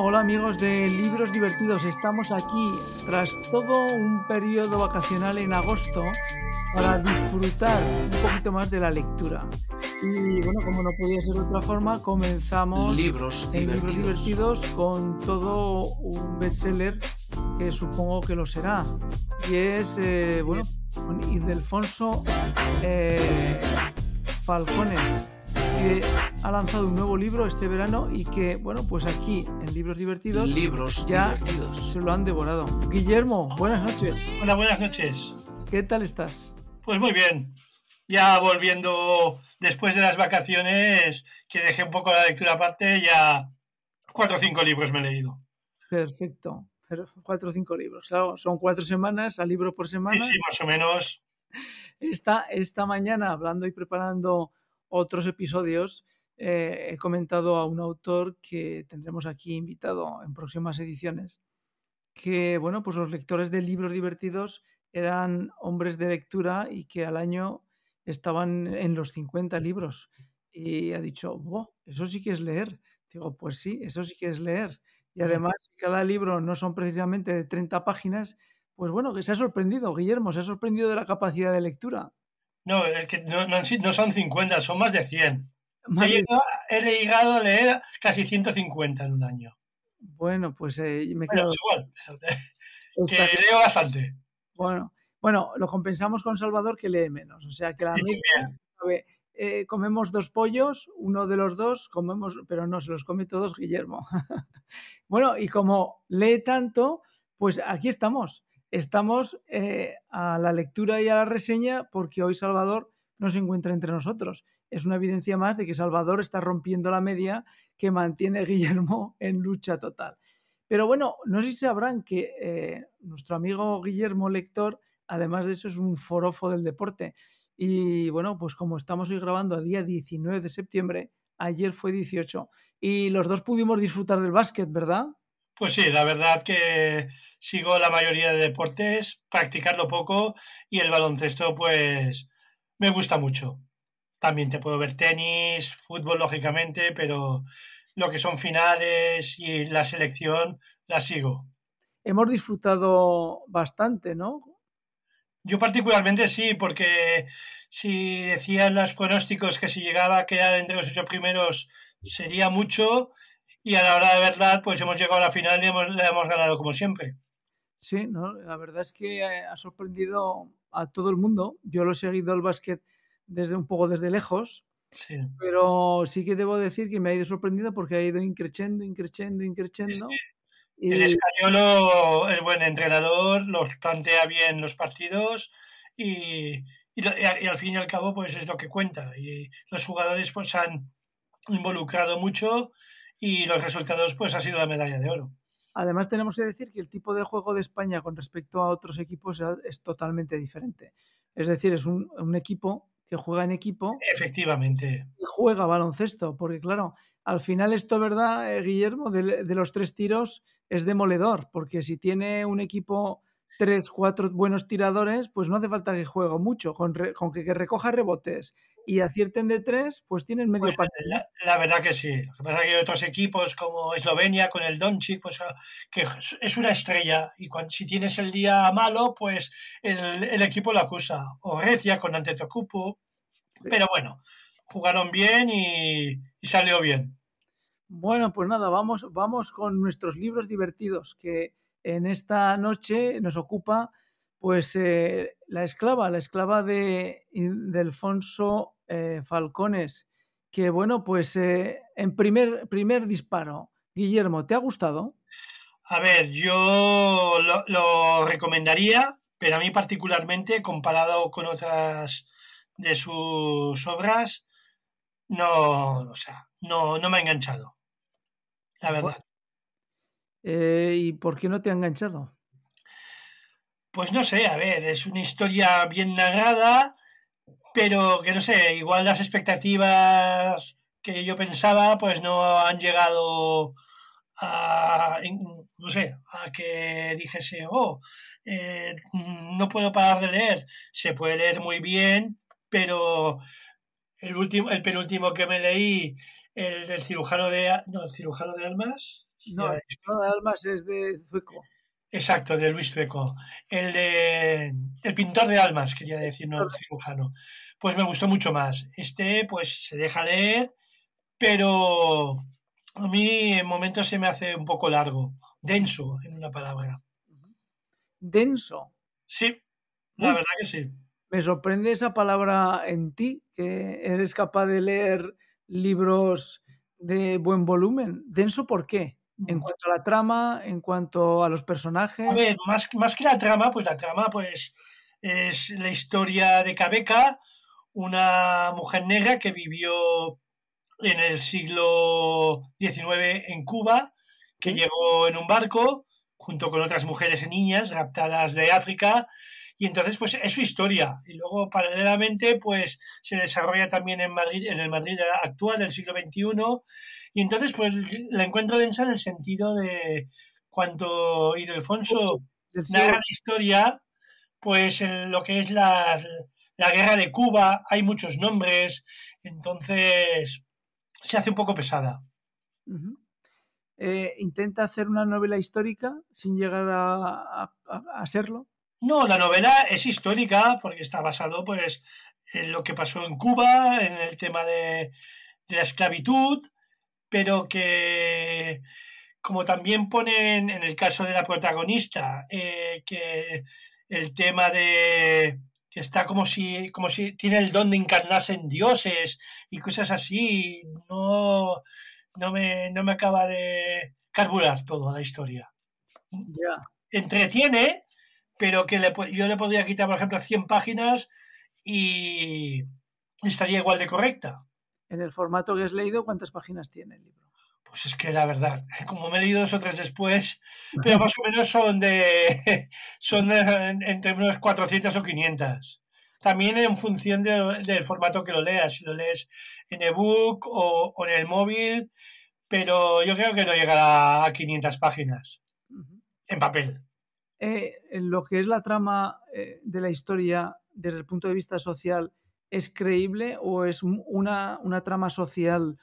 Hola amigos de Libros Divertidos, estamos aquí tras todo un periodo vacacional en agosto para disfrutar un poquito más de la lectura. Y bueno, como no podía ser de otra forma, comenzamos Libros en Libros divertidos. Divertidos con todo un bestseller que supongo que lo será. Y es, eh, bueno, con Ildefonso eh, Falcones, que ha lanzado un nuevo libro este verano y que, bueno, pues aquí en Libros Divertidos Libros ya divertidos. se lo han devorado. Guillermo, buenas noches. Hola, buenas noches. ¿Qué tal estás? Pues muy bien. Ya volviendo después de las vacaciones, que dejé un poco la lectura aparte, ya cuatro o cinco libros me he leído. Perfecto. Pero Cuatro o cinco libros. Claro, son cuatro semanas, a libro por Sí, semana. sí, más o menos. Esta, esta mañana, hablando y preparando otros episodios, eh, he comentado a un autor que tendremos aquí invitado en próximas ediciones, que, bueno, pues los lectores de libros divertidos eran hombres de lectura y que al año estaban en los 50 libros. Y ha dicho, "Buah, eso sí que es leer. Digo, pues sí, eso sí que es leer. Y además, si cada libro no son precisamente de 30 páginas, pues bueno, que se ha sorprendido, Guillermo, se ha sorprendido de la capacidad de lectura. No, es que no, no son 50, son más de 100. Más He llegado, he llegado a leer casi 150 en un año. Bueno, pues eh, me he Bueno, quedado. igual, que leo bastante. Bueno, bueno, lo compensamos con Salvador que lee menos. O sea que la Sí, media, eh, comemos dos pollos, uno de los dos comemos, pero no, se los come todos Guillermo. bueno, y como lee tanto, pues aquí estamos. Estamos eh, a la lectura y a la reseña porque hoy Salvador no se encuentra entre nosotros. Es una evidencia más de que Salvador está rompiendo la media que mantiene Guillermo en lucha total. Pero bueno, no sé si sabrán que eh, nuestro amigo Guillermo Lector, además de eso, es un forofo del deporte. Y bueno, pues como estamos hoy grabando a día 19 de septiembre, ayer fue 18, y los dos pudimos disfrutar del básquet, ¿verdad? Pues sí, la verdad que sigo la mayoría de deportes, practicarlo poco y el baloncesto pues me gusta mucho. También te puedo ver tenis, fútbol lógicamente, pero lo que son finales y la selección la sigo. Hemos disfrutado bastante, ¿no? Yo particularmente sí, porque si decían los pronósticos que si llegaba a quedar entre los ocho primeros sería mucho y a la hora de verdad pues hemos llegado a la final y hemos, la hemos ganado como siempre. Sí, ¿no? la verdad es que eh, ha sorprendido a todo el mundo. Yo lo he seguido el básquet desde un poco desde lejos, Sí. pero sí que debo decir que me ha ido sorprendido porque ha ido increciendo, increciendo, increciendo. Y El Escariolo es buen entrenador, los plantea bien los partidos y, y, y al fin y al cabo pues es lo que cuenta. Y los jugadores pues han involucrado mucho y los resultados pues ha sido la medalla de oro. además tenemos que decir que el tipo de juego de España con respecto a otros equipos es- totalmente diferente. Es decir, es un, un equipo que juega en equipo Efectivamente. y juega baloncesto, porque claro, al final esto, ¿verdad, eh, Guillermo? De, de los tres tiros es demoledor, porque si tiene un equipo tres, cuatro buenos tiradores, pues no hace falta que juegue mucho, con, re- con que, que recoja rebotes y acierten de tres, pues tienen medio Pues, partido. la, la verdad que sí. Lo que pasa es que hay otros equipos como Eslovenia con el Doncic, pues ah, que es una estrella y cuando, si tienes el día malo, pues el, el equipo lo acusa. O Grecia con Antetokounmpo. Sí. Pero bueno, jugaron bien y, y salió bien. Bueno, pues nada, vamos, vamos con nuestros libros divertidos, que en esta noche nos ocupa pues eh, La esclava, la esclava de, de Alfonso eh, Falcones, que bueno, pues eh, en primer, primer disparo, Guillermo, ¿te ha gustado? A ver, yo lo, lo recomendaría, pero a mí particularmente, comparado con otras de sus obras, no, o sea, no, no me ha enganchado. La verdad. Eh, ¿Y por qué no te ha enganchado? Pues no sé, a ver, es una historia bien narrada, pero que no sé, igual las expectativas que yo pensaba, pues no han llegado a, no sé, a que dijese, oh, eh, no puedo parar de leer. Se puede leer muy bien, pero el último, el penúltimo que me leí, el del cirujano de, no, el cirujano de almas, No, el Pintor de Almas es de Zueco. Exacto, de Luis Zueco. El de El pintor de almas, quería decir, no el cirujano. Pues me gustó mucho más. Este, pues, se deja leer, pero a mí en momentos se me hace un poco largo. Denso, en una palabra. Denso. Sí, la verdad que sí. Me sorprende esa palabra en ti, que eres capaz de leer libros de buen volumen. ¿Denso por qué? En cuanto a la trama, en cuanto a los personajes. A ver, más, más que la trama, pues la trama pues es la historia de Cabeca, una mujer negra que vivió en el siglo XIX en Cuba, que llegó en un barco junto con otras mujeres y niñas raptadas de África y entonces pues es su historia. Y luego paralelamente pues se desarrolla también en Madrid en el Madrid actual del siglo XXI y entonces pues la encuentro densa en el sentido de cuando Ildefonso narra la historia pues en lo que es la, la guerra de Cuba hay muchos nombres. Entonces se hace un poco pesada. Eh, intenta hacer una novela histórica sin llegar a, a serlo no, la novela es histórica porque está basado pues, en lo que pasó en Cuba, en el tema de, la esclavitud, pero que, como también ponen en el caso de la protagonista, eh, que el tema de que está como si, como si tiene el don de encarnarse en dioses y cosas así, no, no, me, no me acaba de carburar toda la historia. Entretiene, pero que le, yo le podría quitar, por ejemplo, 100 páginas y estaría igual de correcta. En el formato que has leído, ¿cuántas páginas tiene el libro? Pues es que la verdad, como me he leído dos o tres después, pero más o menos son de son entre unos 400 o 500. También en función del formato que lo leas, si lo lees en ebook o, o en el móvil, pero yo creo que no llegará a 500 páginas en papel. Eh, lo que es la trama eh, de la historia desde el punto de vista social es creíble o es una, una trama social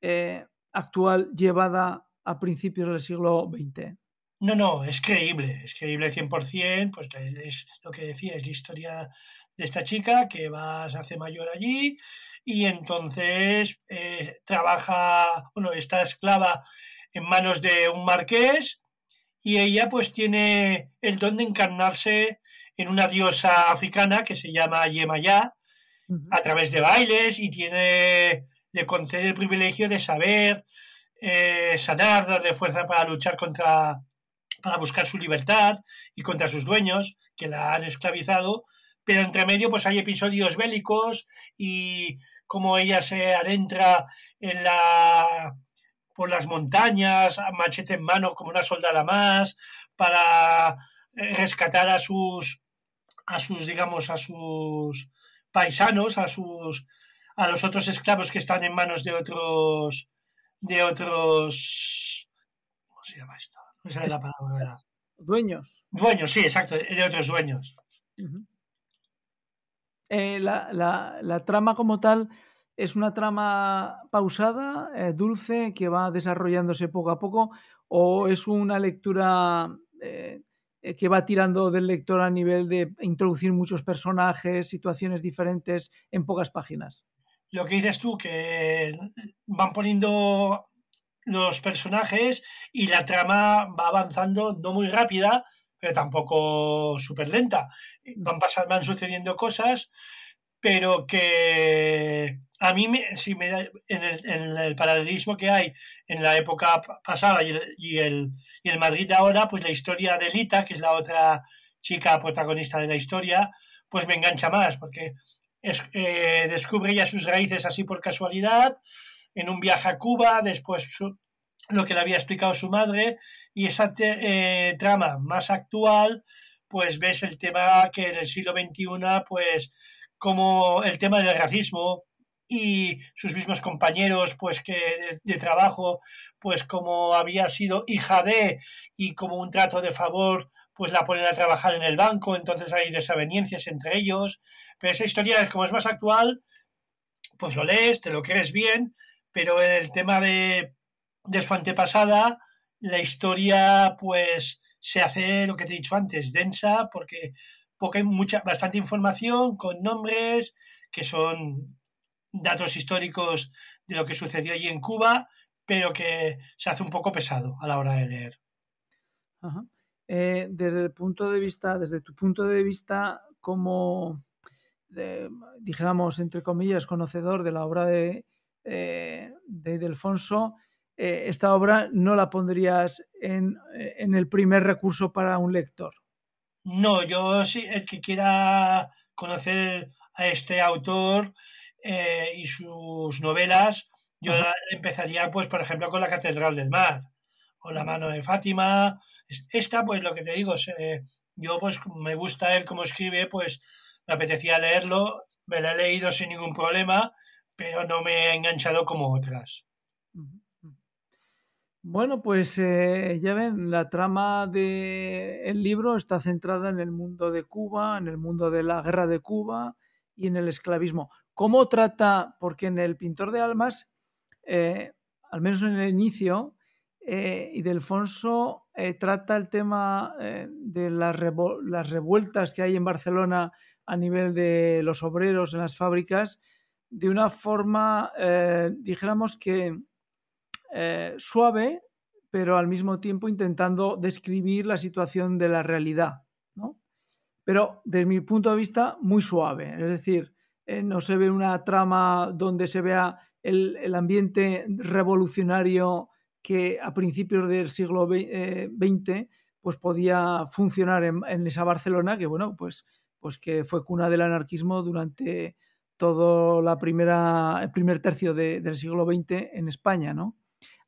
eh, actual llevada a principios del siglo XX? No, no, es creíble, es creíble 100%, pues es lo que decía, es la historia de esta chica que va, se hace mayor allí y entonces trabaja, bueno, está esclava en manos de un marqués y ella pues tiene el don de encarnarse en una diosa africana que se llama Yemayá a través de bailes y tiene le concede el privilegio de saber eh, sanar, darle fuerza para luchar contra para buscar su libertad y contra sus dueños que la han esclavizado, pero entre medio pues hay episodios bélicos y como ella se adentra en la por las montañas, machete en mano como una soldada más, para eh, rescatar a sus, a sus, digamos, a sus paisanos, a sus, a los otros esclavos que están en manos de otros, de otros, ¿cómo se llama esto? No sé la palabra. Dueños. Dueños, sí, exacto, de otros dueños. Eh, la, la, la, trama como tal es una trama pausada, eh, dulce, que va desarrollándose poco a poco, o es una lectura eh, que va tirando del lector a nivel de introducir muchos personajes, situaciones diferentes en pocas páginas. Lo que dices tú, que van poniendo los personajes y la trama va avanzando no muy rápida, pero tampoco súper lenta. Van, pasando, van sucediendo cosas, pero que a mí, si me en, el, paralelismo que hay en la época pasada y el, y el, y el Madrid de ahora, pues la historia de Lita, que es la otra chica protagonista de la historia, pues me engancha más, porque es, eh, descubre ya sus raíces así por casualidad, en un viaje a Cuba, después lo que le había explicado su madre, y esa eh, trama más actual, pues ves el tema que en el siglo XXI, pues como el tema del racismo, y sus mismos compañeros pues que de, trabajo pues como había sido hija de y como un trato de favor pues la ponen a trabajar en el banco. Entonces hay desavenencias entre ellos. Pero esa historia como es más actual pues lo lees te lo crees bien pero en el tema de, de su antepasada la historia pues se hace lo que te he dicho antes, densa, porque, porque hay mucha, bastante información con nombres que son datos históricos de lo que sucedió allí en Cuba, pero que se hace un poco pesado a la hora de leer. Eh, desde el punto de vista, desde tu punto de vista como, dijéramos, entre comillas, conocedor de la obra de, eh, de Delfonso, eh, esta obra no la pondrías en, en, el primer recurso para un lector. No, yo sí, el que quiera conocer a este autor y sus novelas, yo empezaría, pues, por ejemplo, con la Catedral del Mar o la mano de Fátima. Esta, pues, lo que te digo, yo, pues, me gusta él como escribe, pues, me apetecía leerlo, me lo he leído sin ningún problema, pero no me ha enganchado como otras. Bueno, pues eh, ya ven, la trama del libro está centrada en el mundo de Cuba, en el mundo de la guerra de Cuba y en el esclavismo. ¿Cómo trata? Porque en el Pintor de Almas, eh, al menos en el inicio, eh, y Delfonso eh, trata el tema de las, las, revueltas que hay en Barcelona a nivel de los obreros en las fábricas de una forma, dijéramos que suave, pero al mismo tiempo intentando describir la situación de la realidad. Pero desde mi punto de vista, muy suave. Es decir, eh, no se ve una trama donde se vea el, ambiente revolucionario que a principios del siglo XX eh, pues podía funcionar en, esa Barcelona que bueno pues pues que fue cuna del anarquismo durante todo la primera el primer tercio del siglo XX en España no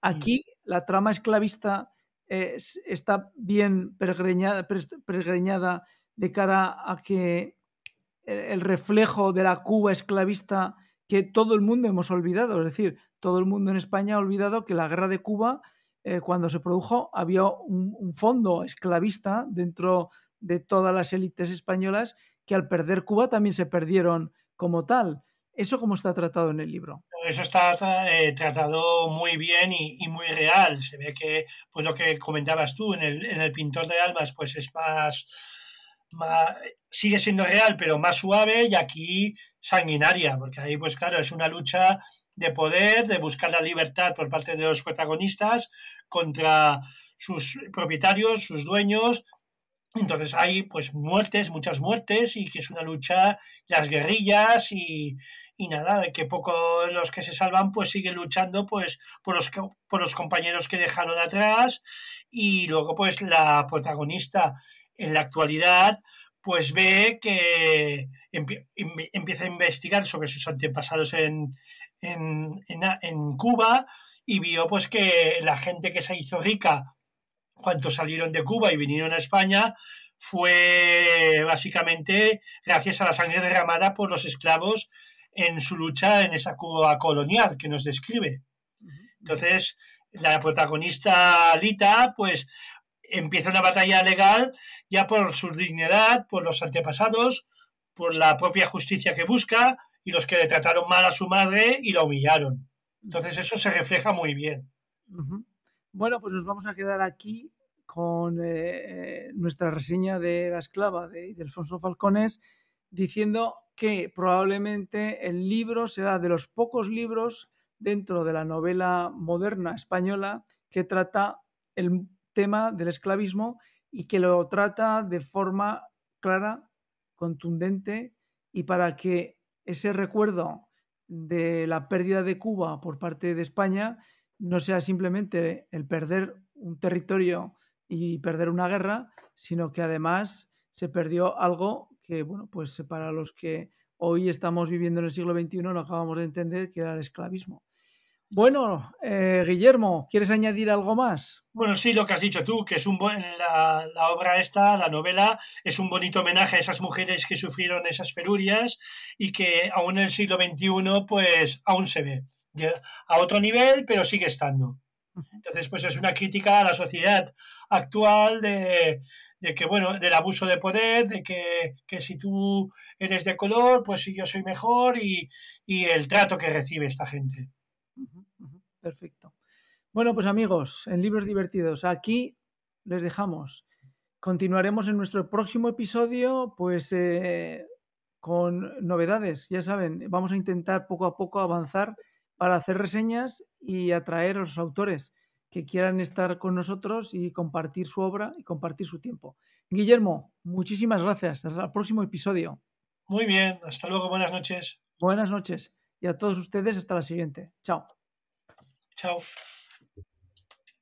aquí la trama esclavista está bien pergreñada de cara a que el reflejo de la Cuba esclavista que todo el mundo hemos olvidado. Es decir, todo el mundo en España ha olvidado que la guerra de Cuba, eh, cuando se produjo, había un, fondo esclavista dentro de todas las élites españolas que al perder Cuba también se perdieron como tal. ¿Eso cómo está tratado en el libro? Eso está eh, tratado muy bien y, muy real. Se ve que, pues lo que comentabas tú, en el, en el Pintor de Almas, pues es más sigue siendo real, pero más suave y aquí sanguinaria, porque ahí, pues claro, es una lucha de poder, de buscar la libertad por parte de los protagonistas contra sus propietarios, sus dueños. Entonces hay pues muertes, muchas muertes y que es una lucha, las guerrillas y, y nada, que poco los que se salvan pues siguen luchando pues por los, por los compañeros que dejaron atrás y luego pues la protagonista en la actualidad, pues ve que empieza a investigar sobre sus antepasados en, en, Cuba y vio pues que la gente que se hizo rica cuando salieron de Cuba y vinieron a España fue básicamente gracias a la sangre derramada por los esclavos en su lucha en esa Cuba colonial que nos describe. Entonces, la protagonista Lita, pues empieza una batalla legal ya por su dignidad, por los antepasados, por la propia justicia que busca y los que le trataron mal a su madre y la humillaron. Entonces eso se refleja muy bien. Bueno, pues nos vamos a quedar aquí con eh, nuestra reseña de La esclava de, de Alfonso Falcones, diciendo que probablemente el libro será de los pocos libros dentro de la novela moderna española que trata el tema del esclavismo y que lo trata de forma clara, contundente y para que ese recuerdo de la pérdida de Cuba por parte de España no sea simplemente el perder un territorio y perder una guerra, sino que además se perdió algo que, bueno, pues para los que hoy estamos viviendo en el siglo XXI no acabamos de entender que era el esclavismo. Bueno, eh, Guillermo, ¿quieres añadir algo más? Bueno, sí, lo que has dicho tú, que es un buen, la, obra esta, la novela, es un bonito homenaje a esas mujeres que sufrieron esas perurias y que aún en el siglo XXI, pues aún se ve. A otro nivel, pero sigue estando. Entonces, pues es una crítica a la sociedad actual de, que, bueno, del abuso de poder, de que, que, si tú eres de color, pues yo soy mejor y, y el trato que recibe esta gente. Perfecto. Bueno, pues amigos, en Libros Divertidos, aquí les dejamos. Continuaremos en nuestro próximo episodio, pues eh, con novedades. Ya saben, vamos a intentar poco a poco avanzar para hacer reseñas y atraer a los autores que quieran estar con nosotros y compartir su obra y compartir su tiempo. Guillermo, muchísimas gracias. Hasta el próximo episodio. Muy bien, hasta luego, buenas noches. Buenas noches y a todos ustedes hasta la siguiente. Chao. Chao.